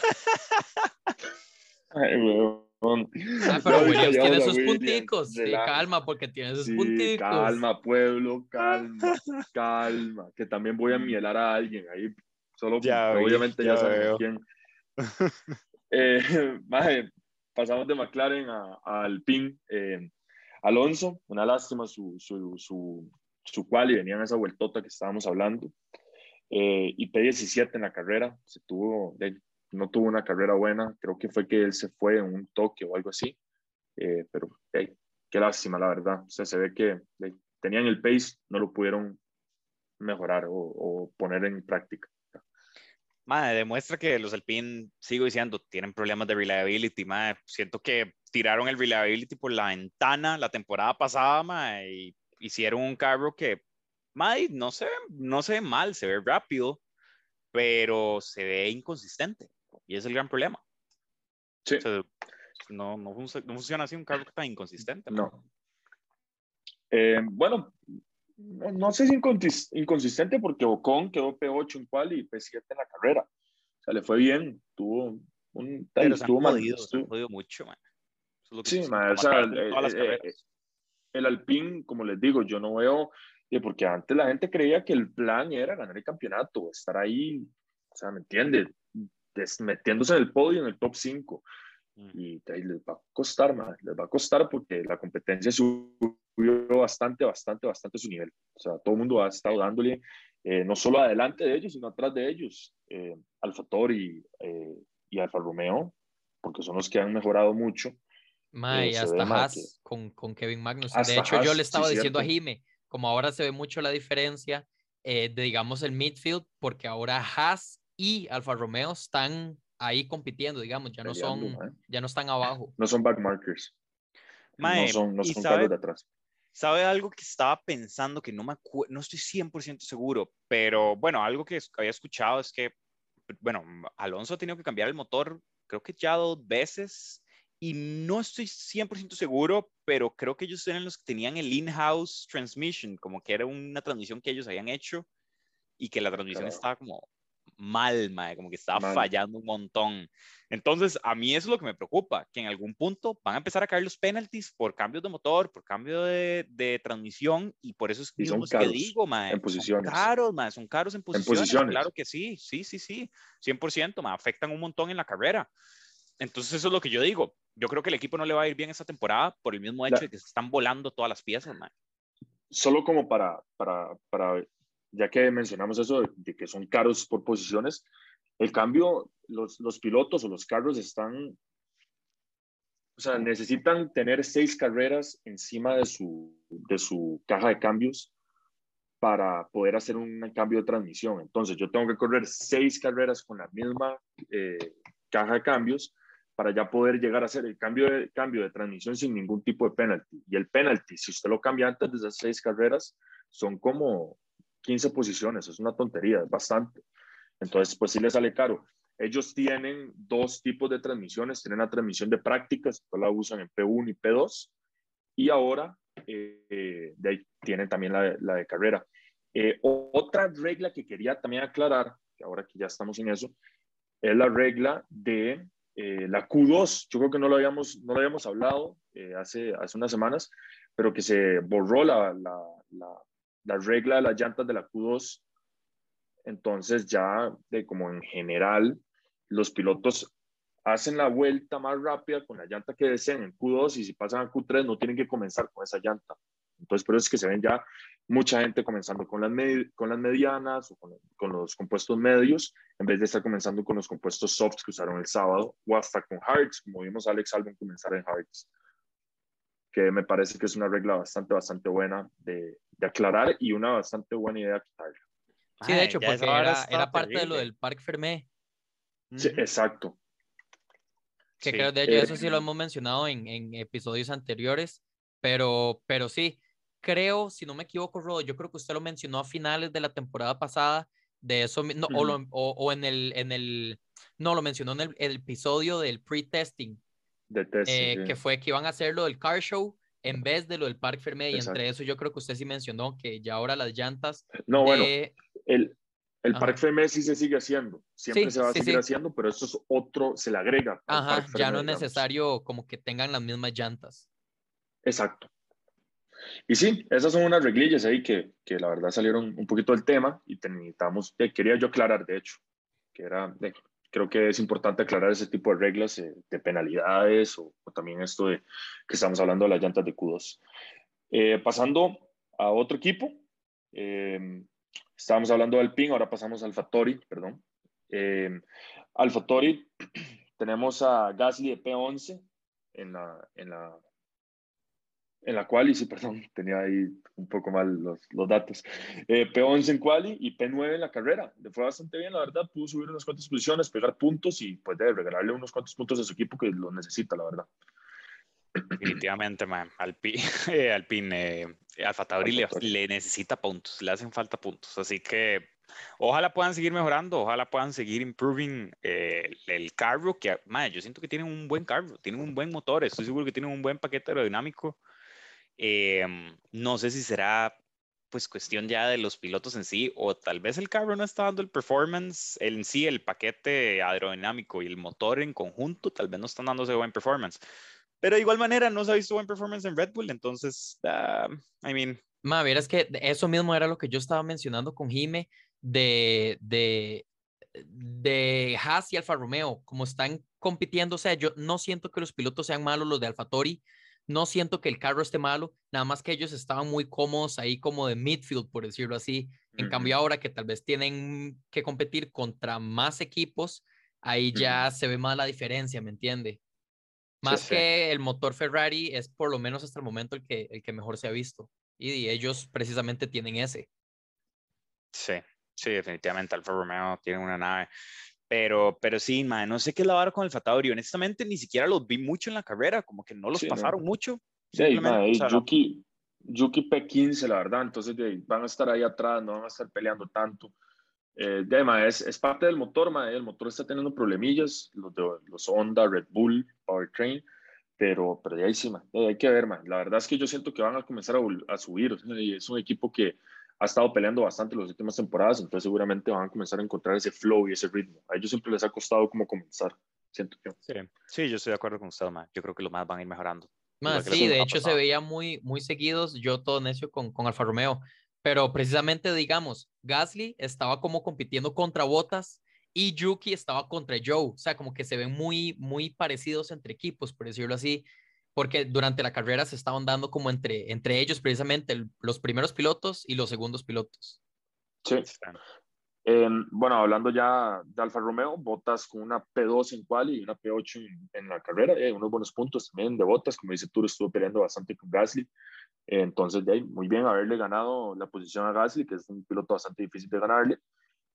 S2: Ah, pero Williams tiene sus punticos. Sí, calma, porque tiene sus punticos.
S1: Calma, pueblo, calma, calma. Que también voy a mielar a alguien ahí. Solo, ya obviamente ya, sabemos quién. Eh, pasamos de McLaren a, a Alpine. Eh, Alonso, una lástima su, su, su, su cual y venía en esa vueltota que estábamos hablando. Eh, y P17 en la carrera, se tuvo, no tuvo una carrera buena, creo que fue que él se fue en un toque o algo así, eh, pero qué lástima, la verdad. O sea, se ve que tenían el pace, no lo pudieron mejorar o, poner en práctica.
S3: Madre, demuestra que los Alpine, sigo diciendo, tienen problemas de reliability. Madre. Siento que tiraron el reliability por la ventana la temporada pasada madre, y hicieron un carro que madre, no, se, no se ve mal, se ve rápido, pero se ve inconsistente. Y es el gran problema.
S1: Sí.
S3: no, no, funciona así un carro tan inconsistente.
S1: No. Eh, bueno, no, sé si inconsistente porque Ocon quedó P8 en cual y P7 en la carrera. O sea, le fue bien. Tuvo un.
S3: Pero se tuvo jodido, jodido mucho, man.
S1: sí, man, o sea, el, el, Alpine, como les digo, yo no veo. Porque antes la gente creía que el plan era ganar el campeonato, estar ahí, o sea, ¿me entiendes? Metiéndose en el podio, en el top 5. Mm. Y les va a costar, les va a costar porque la competencia subió bastante, bastante, bastante su nivel. O sea, todo el mundo ha estado dándole, eh, no solo adelante de ellos, sino atrás de ellos, eh, Alfa Tori eh, y Alfa Romeo, porque son los que han mejorado mucho.
S2: y hasta Haas con, con, Kevin Magnussen. De hecho, yo le estaba diciendo a Jime, como ahora se ve mucho la diferencia de, digamos, el midfield, porque ahora Haas y Alfa Romeo están ahí compitiendo, digamos, ya no son, ya no están abajo.
S1: No son backmarkers. no son, no son
S3: sabe,
S1: de atrás.
S3: ¿Sabe algo que estaba pensando que no me no estoy 100% seguro, pero bueno, algo que había escuchado es que, bueno, Alonso ha tenido que cambiar el motor, creo que ya dos veces, y no estoy 100% seguro, pero creo que ellos eran los que tenían el in-house transmission, como que era una transmisión que ellos habían hecho y que la transmisión estaba como mal, mae, como que estaba fallando un montón. Entonces, a mí eso es lo que me preocupa, que en algún punto van a empezar a caer los penalties por cambios de motor, por cambio de, de transmisión, y por eso es que, que digo, mae,
S1: en posiciones.
S3: son caros, mae, son caros en posiciones, claro que sí, sí, sí, sí, 100%, mae, afectan un montón en la carrera. Entonces, eso es lo que yo digo. Yo creo que el equipo no le va a ir bien esta temporada por el mismo hecho de que se están volando todas las piezas, mae.
S1: Solo como para, para, para ya que mencionamos eso de, que son caros por posiciones, el cambio, los, los, pilotos o los carros están o sea, necesitan tener seis carreras encima de su, de su caja de cambios para poder hacer un cambio de transmisión. Entonces, yo tengo que correr seis carreras con la misma eh, caja de cambios para ya poder llegar a hacer el cambio de, cambio de transmisión sin ningún tipo de penalty. Y el penalty, si usted lo cambia antes de esas seis carreras, son como 15 posiciones, es una tontería, es bastante. Entonces, pues sí le sale caro. Ellos tienen dos tipos de transmisiones, tienen la transmisión de prácticas, que la usan en P1 y P2, y ahora eh, de ahí tienen también la, de carrera. Eh, otra regla que quería también aclarar, que ahora que ya estamos en eso, es la regla de eh, la Q2. Yo creo que no lo habíamos, no habíamos hablado hace, hace unas semanas, pero que se borró la, la regla de las llantas de la Q2 entonces ya de como en general los pilotos hacen la vuelta más rápida con la llanta que deseen en Q2 y si pasan a Q3 no tienen que comenzar con esa llanta. Entonces, por eso es que se ven ya mucha gente comenzando con las, con las medianas o con, los compuestos medios, en vez de estar comenzando con los compuestos softs que usaron el sábado, o hasta con hards, como vimos a Alex Albon comenzar en hards, que me parece que es una regla bastante, bastante buena de, de aclarar y una bastante buena idea quitarla.
S2: Sí, de hecho, porque era, era parte de lo del Parque Fermé.
S1: Sí, exacto.
S2: Que creo, de hecho, eso sí lo hemos mencionado en, en, episodios anteriores, pero, pero sí, creo, si no me equivoco, Rodo, yo creo que usted lo mencionó a finales de la temporada pasada, de eso, no, o, o, en, el, en el, no, lo mencionó en el, episodio del pre-testing,
S1: de testing,
S2: eh, que fue que iban a hacer lo del car show en vez de lo del Parque Fermé, y entre eso yo creo que usted sí mencionó que ya ahora las llantas...
S1: No, bueno, el, el Parque Fermé sí se sigue haciendo, siempre se va a seguir haciendo, pero eso es otro, se le agrega.
S2: Ajá, ya no es necesario como que tengan las mismas llantas.
S1: Exacto. Y sí, esas son unas reglillas ahí que, que la verdad salieron un poquito del tema y necesitamos, eh, quería yo aclarar, de hecho, que era, creo que es importante aclarar ese tipo de reglas eh, de penalidades o, también esto de que estamos hablando de las llantas de Q2. Eh, pasando a otro equipo, eh, Estábamos hablando del PIN, ahora pasamos al Fattori, perdón. Eh, al Fattori tenemos a Gasly de P11 en la, en la, en la quali, sí, perdón, tenía ahí un poco mal los, los datos. Eh, P11 en quali y P9 en la carrera. Le fue bastante bien, la verdad, pudo subir unas cuantas posiciones, pegar puntos y pues debe regalarle unos cuantos puntos a su equipo que lo necesita, la verdad.
S3: Definitivamente, man. Alpine, eh, Alpine eh, Alfa Tauri le, le, necesita puntos, le hacen falta puntos. Así que ojalá puedan seguir mejorando, ojalá puedan seguir improving eh, el carro, que man, yo siento que tienen un buen carro, tienen un buen motor, estoy seguro que tienen un buen paquete aerodinámico. Em, no sé si será pues cuestión ya de los pilotos en sí, o tal vez el carro no está dando el performance en sí, el paquete aerodinámico y el motor en conjunto, tal vez no están dando ese buen performance. Pero de igual manera no se ha visto buen performance en Red Bull, entonces, uh, I mean.
S2: Ma, es que eso mismo era lo que yo estaba mencionando con Jime de, de, de Haas y Alfa Romeo, como están compitiendo, o sea, yo no siento que los pilotos sean malos, los de Alfa Tori, no siento que el carro esté malo, nada más que ellos estaban muy cómodos ahí como de midfield, por decirlo así. En cambio ahora que tal vez tienen que competir contra más equipos, ahí ya se ve más la diferencia, ¿me entiende? Más que el motor Ferrari es por lo menos hasta el momento el que, el que mejor se ha visto. Y, ellos precisamente tienen ese.
S3: Sí, sí, definitivamente Alfa Romeo tiene una nave. Pero, pero sí, man, no sé qué es la vara con el Fatauri. Honestamente, ni siquiera los vi mucho en la carrera, como que no los pasaron mucho.
S1: Sí, man, Yuki, Yuki P15, la verdad. Entonces van a estar ahí atrás, no van a estar peleando tanto. Eh, es, es, parte del motor, el motor está teniendo problemillas, los, de, los Honda, Red Bull, Powertrain, pero, pero ahí sí, hay que ver, man. la verdad es que yo siento que van a comenzar a, a subir, es un equipo que ha estado peleando bastante las últimas temporadas, entonces seguramente van a comenzar a encontrar ese flow y ese ritmo. A ellos siempre les ha costado como comenzar, siento yo.
S3: Sí, sí yo estoy de acuerdo con usted, man. yo creo que los más van a ir mejorando.
S2: Más, sí, de hecho se veía muy, muy seguidos, yo todo necio con, con Alfa Romeo, pero precisamente, digamos, Gasly estaba como compitiendo contra Botas y Yuki estaba contra Joe. O sea, como que se ven muy, muy parecidos entre equipos, por decirlo así, porque durante la carrera se estaban dando como entre, entre ellos precisamente los primeros pilotos y los segundos pilotos.
S1: Sí. Em, bueno, hablando ya de Alfa Romeo, Botas con una P2 en quali y una P8 en, la carrera, eh, unos buenos puntos también de Botas, como dice tú, estuvo peleando bastante con Gasly, entonces de ahí, muy bien haberle ganado la posición a Gasly, que es un piloto bastante difícil de ganarle,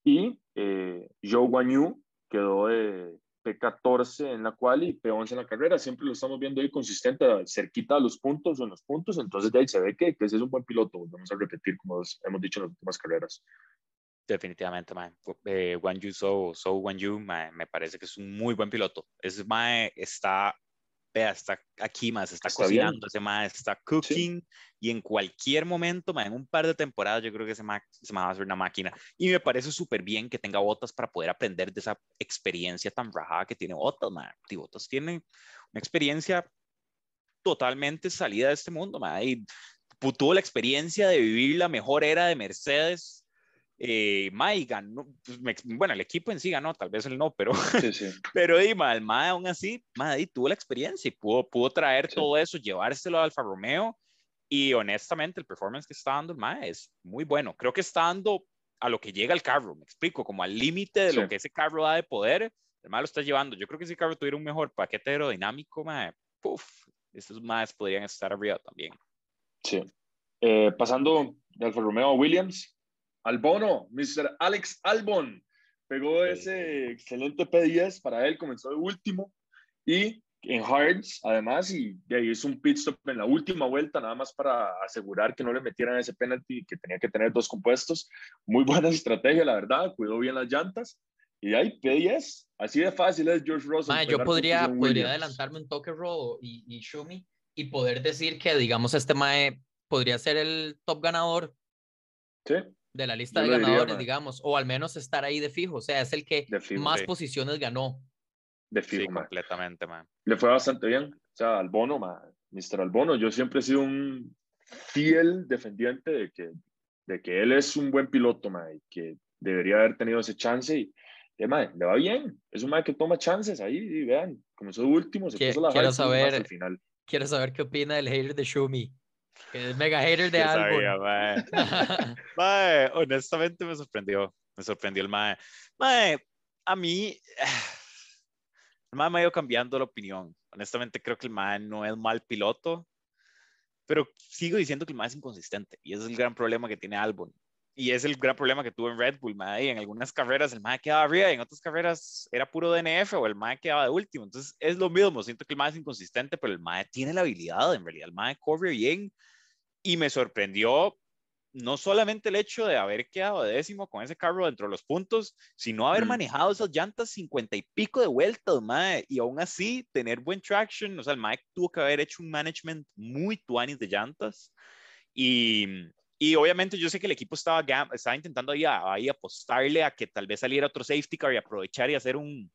S1: y eh, Zhou Guanyu quedó de P14 en la quali y P11 en la carrera, siempre lo estamos viendo ahí consistente, cerquita a los puntos o en los puntos, entonces de ahí se ve que, que ese es un buen piloto, vamos a repetir como hemos dicho en las últimas carreras.
S3: Definitivamente, man. Eh, Wan Yu So, So Wan Yu, me parece que es un muy buen piloto. Ese mae está, vea, está aquí, más está, cocinando, ese mae está cooking y en cualquier momento, man, en un par de temporadas, yo creo que ese mae, va a ser una máquina. Y me parece súper bien que tenga botas para poder aprender de esa experiencia tan rajada que tiene botas, man. Y botas tiene una experiencia totalmente salida de este mundo, man. Y tuvo la experiencia de vivir la mejor era de Mercedes eh, Mai ganó, pues, bueno, el equipo en sí ganó, tal vez él no, pero, sí, sí. pero el Mae aún así, Mae tuvo la experiencia y pudo, pudo traer todo eso, llevárselo a Alfa Romeo y honestamente el performance que está dando el Mae es muy bueno. Creo que está dando a lo que llega el carro, me explico, como al límite de lo que ese carro da de poder, el Mae lo está llevando. Yo creo que si el carro tuviera un mejor paquete aerodinámico, Mae, puff, estos Maes podrían estar arriba también.
S1: Sí. Eh, pasando de Alfa Romeo a Williams, Albono, Mr. Alex Albon, pegó ese excelente P10 para él, comenzó de último y en Hards, además, y, ahí hizo un pit stop en la última vuelta, nada más para asegurar que no le metieran ese penalty, que tenía que tener dos compuestos. Muy buena estrategia, la verdad, cuidó bien las llantas. Y ahí P10, así de fácil es George Russell.
S2: yo podría, podría adelantarme un toque robo y, y Shumi y poder decir que, digamos, este Mae podría ser el top ganador.
S1: Sí
S2: de la lista de ganadores, digamos, o al menos estar ahí de fijo. O sea, es el que más posiciones ganó.
S1: De fijo, sí,
S3: completamente, man.
S1: Le fue bastante bien. O sea, Albono, man, Mr. Albono, yo siempre he sido un fiel defendiente de que, de que él es un buen piloto, man, y que debería haber tenido ese chance y, le va bien. Es un man que toma chances ahí y vean, comenzó último, se puso la
S2: quiero saber, al final. Quiero saber qué opina del hater de Shumi. Que es mega hater de algo.
S3: honestamente me sorprendió. Me sorprendió el mae. Mae, a mí, el mae me ha ido cambiando la opinión. Honestamente creo que el mae no es mal piloto, pero sigo diciendo que el mae es inconsistente. Y ese es el gran problema que tiene Albon. Y es el gran problema que tuvo en Red Bull, mae. En algunas carreras el mae quedaba arriba y en otras carreras era puro DNF o el mae quedaba de último. Entonces es lo mismo. Siento que el mae es inconsistente, pero el mae tiene la habilidad, en realidad. El mae corre bien y me sorprendió no solamente el hecho de haber quedado décimo con ese carro dentro de los puntos, sino haber manejado esas llantas cincuenta y pico de vueltas, mae, y aún así tener buen traction. O sea, el Mike tuvo que haber hecho un management muy tuanis de llantas. Y, y obviamente yo sé que el equipo estaba, estaba intentando ahí, ahí apostarle a que tal vez saliera otro safety car y aprovechar y hacer un,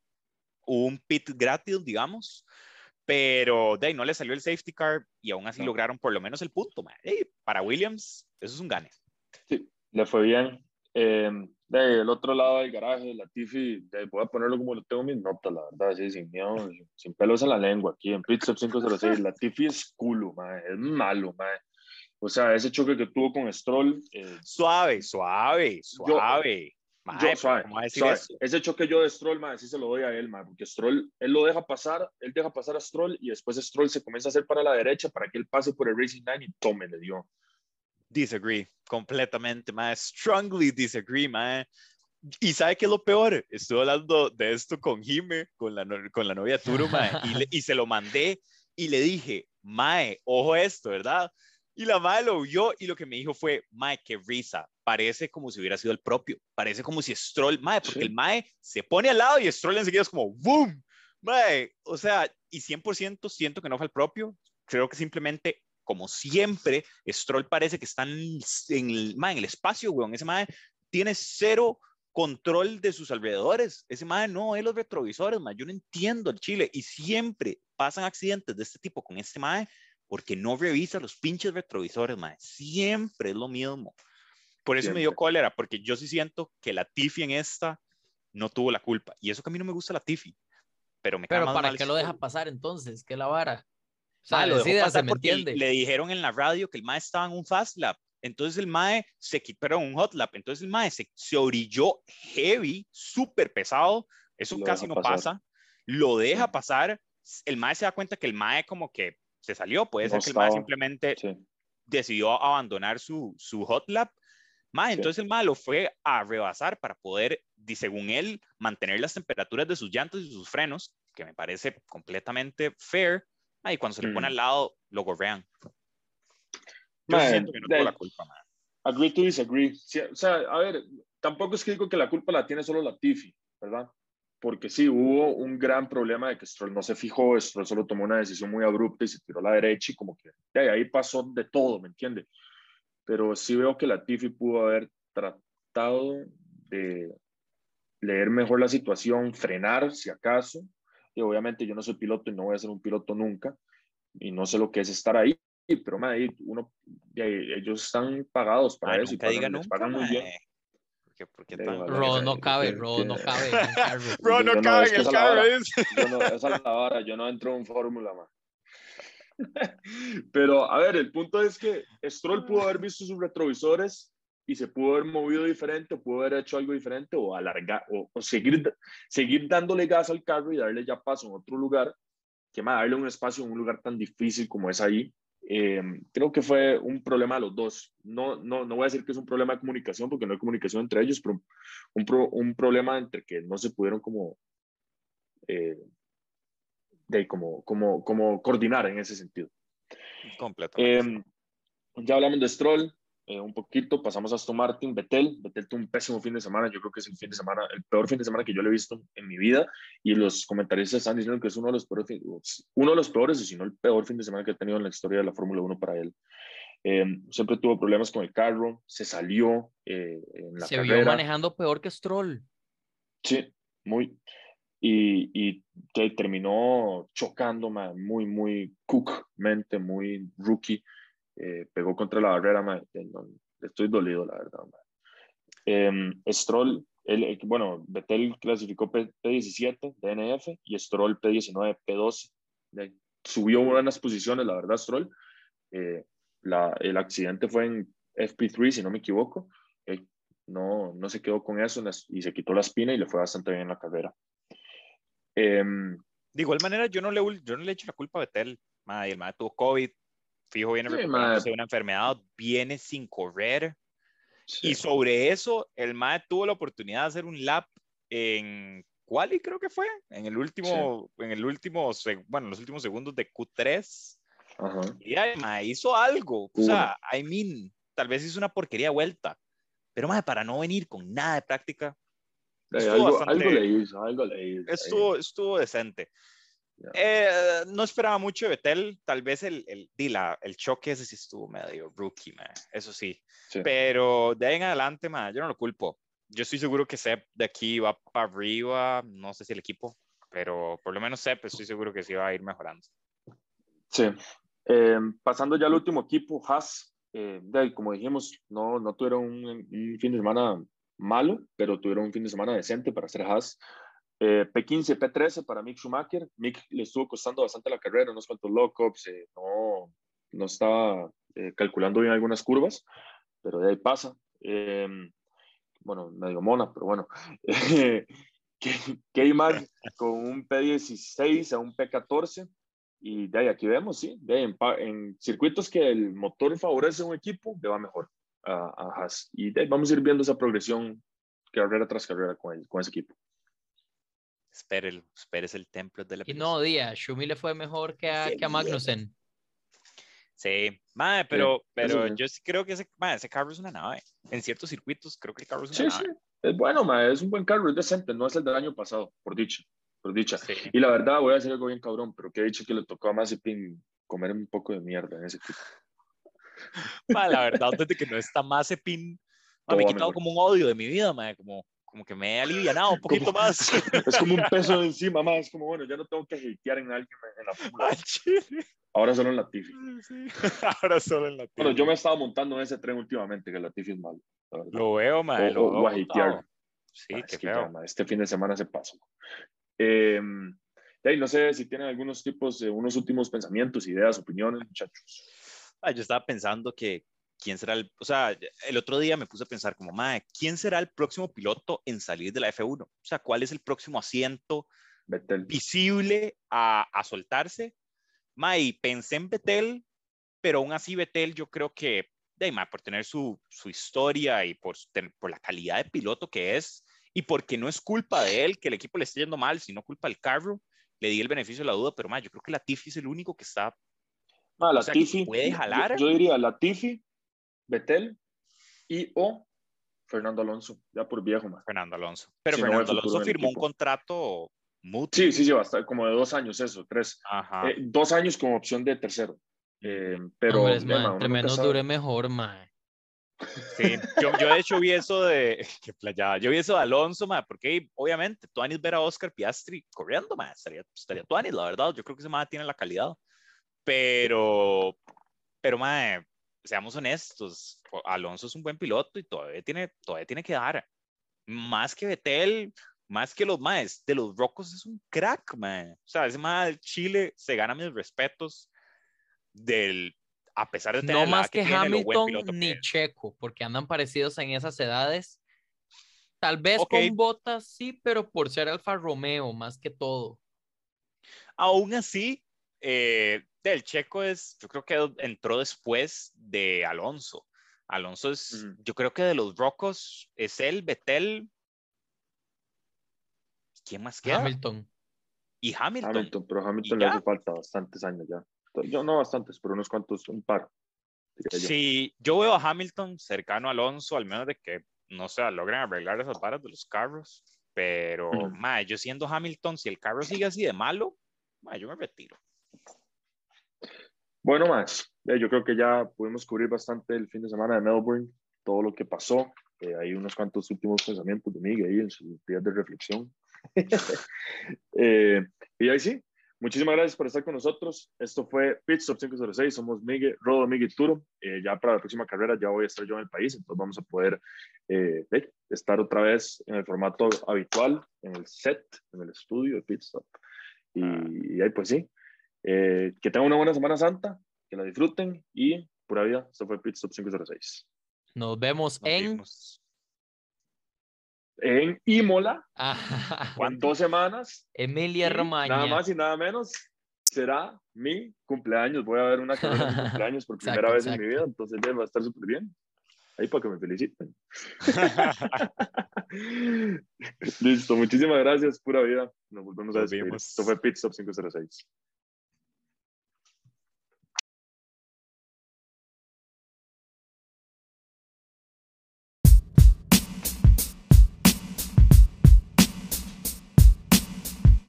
S3: un pit gratis, digamos pero de ahí no le salió el safety car y aún así lograron por lo menos el punto. para Williams, eso es un gane.
S1: Sí, le fue bien. Eh, del otro lado del garaje, la Tiffy, voy a ponerlo como lo tengo mis notas, la verdad, sí, sin miedo, sin pelos en la lengua, aquí en Pitstop 506, la Tiffy es culo, es malo, man. O sea, ese choque que tuvo con Stroll.
S3: Eh, suave, suave, suave.
S1: Ese choque yo de Stroll, man, sí se lo doy a él, man, porque Stroll, él lo deja pasar, él deja pasar a Stroll y después Stroll se comienza a hacer para la derecha para que él pase por el Racing Line y tome, le dio.
S3: Disagree, completamente, man. Strongly disagree, man. Y sabe qué es lo peor? Estuve hablando de esto con Jime, con la, con la novia Turo, man, y, y se lo mandé y le dije, Mae, ojo esto, ¿verdad? Y la madre lo vio y lo que me dijo fue, mae, qué risa, parece como si hubiera sido el propio, parece como si Stroll, mae, porque el mae se pone al lado y Stroll enseguida es como, ¡boom! Mae, o sea, y 100% siento que no fue el propio, creo que simplemente, como siempre, Stroll parece que está en, el, mae, en el espacio, weón, ese mae tiene cero control de sus alrededores. Ese mae no ve los retrovisores, mae. Yo no entiendo el Chile. Y siempre pasan accidentes de este tipo con este mae porque no revisa los pinches retrovisores, mae. Siempre es lo mismo. Por eso me dio cólera, porque yo sí siento que la Tiffy en esta no tuvo la culpa. Y eso que a mí no me gusta la Tiffy. Pero me
S2: Pero ¿para qué lo deja pasar entonces? ¿Qué la vara? O sea, lo se me entiende.
S3: Le dijeron en la radio que el mae estaba en un fast lap entonces el Mae se quitó, un hot lap, entonces el Mae se, se orilló heavy, súper pesado, eso casi no pasa, lo deja pasar, el Mae se da cuenta que el Mae como que se salió, puede ser que el Mae simplemente decidió abandonar su, su hot lap, Mae, entonces el Mae lo fue a rebasar para poder, según él, mantener las temperaturas de sus llantas y sus frenos, que me parece completamente fair, y cuando se le pone mm. al lado, lo gorrean.
S1: Yo siento que no tuvo la culpa, man. Agree to disagree. o sea, a ver, tampoco es que digo que la culpa la tiene solo la Tiffy, ¿verdad? Porque sí, hubo un gran problema de que Stroll no se fijó, Stroll solo tomó una decisión muy abrupta y se tiró a la derecha y como que de ahí pasó de todo, ¿me entiende? Pero sí veo que la Tiffy pudo haber tratado de leer mejor la situación, frenar si acaso, y obviamente yo no soy piloto y no voy a ser un piloto nunca, y no sé lo que es estar ahí, pero madre, uno, ellos están pagados para eso y pagan, nunca, pagan muy bien.
S2: ¿Por Ro no cabe, Ro no cabe.
S3: Ro no cabe en el carro.
S1: Esa es la vara, yo no entro en fórmula, más. Pero, a ver, el punto es que Stroll pudo haber visto sus retrovisores y se pudo haber movido diferente, o pudo haber hecho algo diferente, o alargar, o, seguir, seguir dándole gas al carro y darle ya paso en otro lugar, que más darle un espacio en un lugar tan difícil como es ahí. Eh, creo que fue un problema de los dos. No, no, no voy a decir que es un problema de comunicación, porque no hay comunicación entre ellos, pero un, un problema entre que no se pudieron como, eh, de como, como, como coordinar en ese sentido.
S3: Completamente.
S1: Eh, ya hablamos de Stroll, eh, un poquito, pasamos a Aston Martin, Betel, Betel tuvo un pésimo fin de semana, yo creo que es el fin de semana, el peor fin de semana que yo le he visto en mi vida, y los comentaristas están diciendo que es uno de los peores, uno de los peores, si no el peor fin de semana que ha tenido en la historia de la Fórmula 1 para él. Eh, siempre tuvo problemas con el carro, se salió eh, en la
S2: Se vio manejando peor que Stroll.
S1: Sí, muy. Y, y que terminó chocando muy, muy cookmente, muy rookie. Eh, pegó contra la barrera, estoy dolido, la verdad. Eh, Stroll, el, bueno, Betel clasificó P, 17 DNF y Stroll P19, P12. Subió buenas posiciones, la verdad, Stroll. Eh, la, el accidente fue en FP3, si no me equivoco. no, no se quedó con eso y se quitó la espina y le fue bastante bien en la carrera.
S3: Em, de igual manera, yo no le, yo no le echo la culpa a Betel. el madre tuvo COVID, fijo viene sí, de una enfermedad, viene sin correr. Y sobre eso, el MAE tuvo la oportunidad de hacer un lap en quali, creo que fue, en el último, en el último, bueno, los últimos segundos de Q3. Y el MAE hizo algo. O sea, I mean, tal vez hizo una porquería vuelta. Pero MAE, para no venir con nada de práctica.
S1: algo, algo, le hizo, algo le hizo.
S3: Estuvo, estuvo decente. Eh, no esperaba mucho de Betel, tal vez el, el, el choque ese sí estuvo medio rookie, eso sí. Pero de ahí en adelante, man, yo no lo culpo. Yo estoy seguro que Sep de aquí va para arriba, no sé si el equipo, pero por lo menos Sep estoy seguro que sí va a ir mejorando.
S1: Sí. Em, pasando ya al último equipo, Haas, eh, como dijimos, no, no tuvieron un, un, fin de semana malo, pero tuvieron un fin de semana decente para hacer Haas. Eh, P15, P13 para Mick Schumacher. Mick le estuvo costando bastante la carrera, unos cuantos lockups, eh, no, no estaba eh, calculando bien algunas curvas, pero de ahí pasa. Em, bueno, medio mona, pero bueno. K-Mag con un P16 a un P14. Y de ahí aquí vemos, sí, de en, en, circuitos que el motor favorece a un equipo, le va mejor a, a Haas. Y de ahí vamos a ir viendo esa progresión carrera tras carrera con, el, con ese equipo.
S3: Espérelo, esperes el templo de la
S2: Y no, día, Shumi le fue mejor que a, que a Magnussen.
S3: Sí, madre, pero, pero yo sí creo que ese, ese carro es una nave. En ciertos circuitos creo que el carro es una nave. Sí,
S1: es bueno, madre, es un buen carro, es decente, no es el del año pasado, por dicha. Por dicha. Y la verdad, voy a decir algo bien cabrón, pero que he dicho que le tocó a Mazepin comer un poco de mierda en ese equipo.
S3: la verdad, desde que no está Mazepin, me he quitado como un odio de mi vida, madre, como como que me he alivianado un poquito más.
S1: Es como un peso encima más, es como, bueno, ya no tengo que hatear en alguien en la fórmula. Ahora solo en la Tiffy.
S3: Ahora solo en la Tiffy.
S1: Bueno, yo me he estado montando en ese tren últimamente, que la Tiffy es malo.
S3: Lo veo, man. lo
S1: o, hatear.
S3: Sí, qué feo.
S1: este fin de semana se pasó. Eh, no sé si tienen algunos tipos, de unos últimos pensamientos, ideas, opiniones, muchachos.
S3: Ah, yo estaba pensando que quién será el, o sea, el otro día me puse a pensar como, madre, ¿quién será el próximo piloto en salir de la F1? O sea, ¿cuál es el próximo asiento visible a, a soltarse? Madre, y pensé en Betel, pero aún así Betel yo creo que, de, madre, por tener su, su historia y por, por la calidad de piloto que es, y porque no es culpa de él que el equipo le esté yendo mal, sino culpa del carro, le di el beneficio de la duda, pero madre, yo creo que Latifi es el único que está...
S1: Ah, la Tifi,
S3: puede jalar.
S1: Yo, yo diría Latifi, Betel y o Fernando Alonso, ya por viejo más.
S3: Fernando Alonso. Pero Fernando Alonso firmó un contrato mutuo.
S1: Sí, sí, sí, bastante, como de dos años eso, tres. Eh, dos años como opción de tercero. Eh, pero
S2: Hombre, man, entre menos dure mejor, mae.
S3: Sí, yo, yo, de hecho vi eso de, que playa, yo vi eso de Alonso, ma, porque obviamente Tuanis ver a Oscar Piastri corriendo, ma, estaría, estaría Tuanis, la verdad, yo creo que ese ma tiene la calidad, pero, pero ma, seamos honestos, Alonso es un buen piloto y todavía tiene, todavía tiene que dar. Más que Betel, más que los más, de los Rocos es un crack, man. O sea, ese más del Chile se gana mis respetos del, a pesar de tener
S2: No más que, Hamilton ni Checo, porque andan parecidos en esas edades. Tal vez con botas sí, pero por ser Alfa Romeo más que todo.
S3: Aún así, eh, del Checo es, yo creo que entró después de Alonso. Alonso es, yo creo que de los Rocos es él, Betel. ¿Quién más queda?
S2: Hamilton.
S3: Y Hamilton.
S1: Hamilton, pero Hamilton le hace falta bastantes años ya. Yo no bastantes, pero unos cuantos, un par.
S3: Sí, yo veo a Hamilton cercano a Alonso, al menos de que, no sé, logren arreglar esas varas de los carros. Pero, yo siendo Hamilton, si el carro sigue así de malo, yo me retiro.
S1: Bueno, más, yo creo que ya pudimos cubrir bastante el fin de semana de Melbourne, todo lo que pasó. Eh, hay unos cuantos últimos pensamientos de Miguel ahí en sus días de reflexión. eh, y ahí sí, muchísimas gracias por estar con nosotros. Esto fue Pit Stop 506. Somos Miguel, Rodo, Miguel Turo. Eh, ya para la próxima carrera ya voy a estar yo en el país, entonces vamos a poder eh, estar otra vez en el formato habitual, en el set, en el estudio de Pit Stop. Y, y ahí pues sí, eh, que tengan una buena Semana Santa, que la disfruten y pura vida, esto fue Pit Stop 506.
S2: Nos vemos en...
S1: En Imola,
S2: ah,
S1: en dos semanas.
S2: Emilia Romagna.
S1: Nada más y nada menos será mi cumpleaños. Voy a ver una carrera de cumpleaños por primera vez en mi vida, entonces ya va a estar súper bien. Ahí para que me feliciten. Listo, muchísimas gracias, pura vida. Nos volvemos a despedir. Esto fue Pit Stop 506.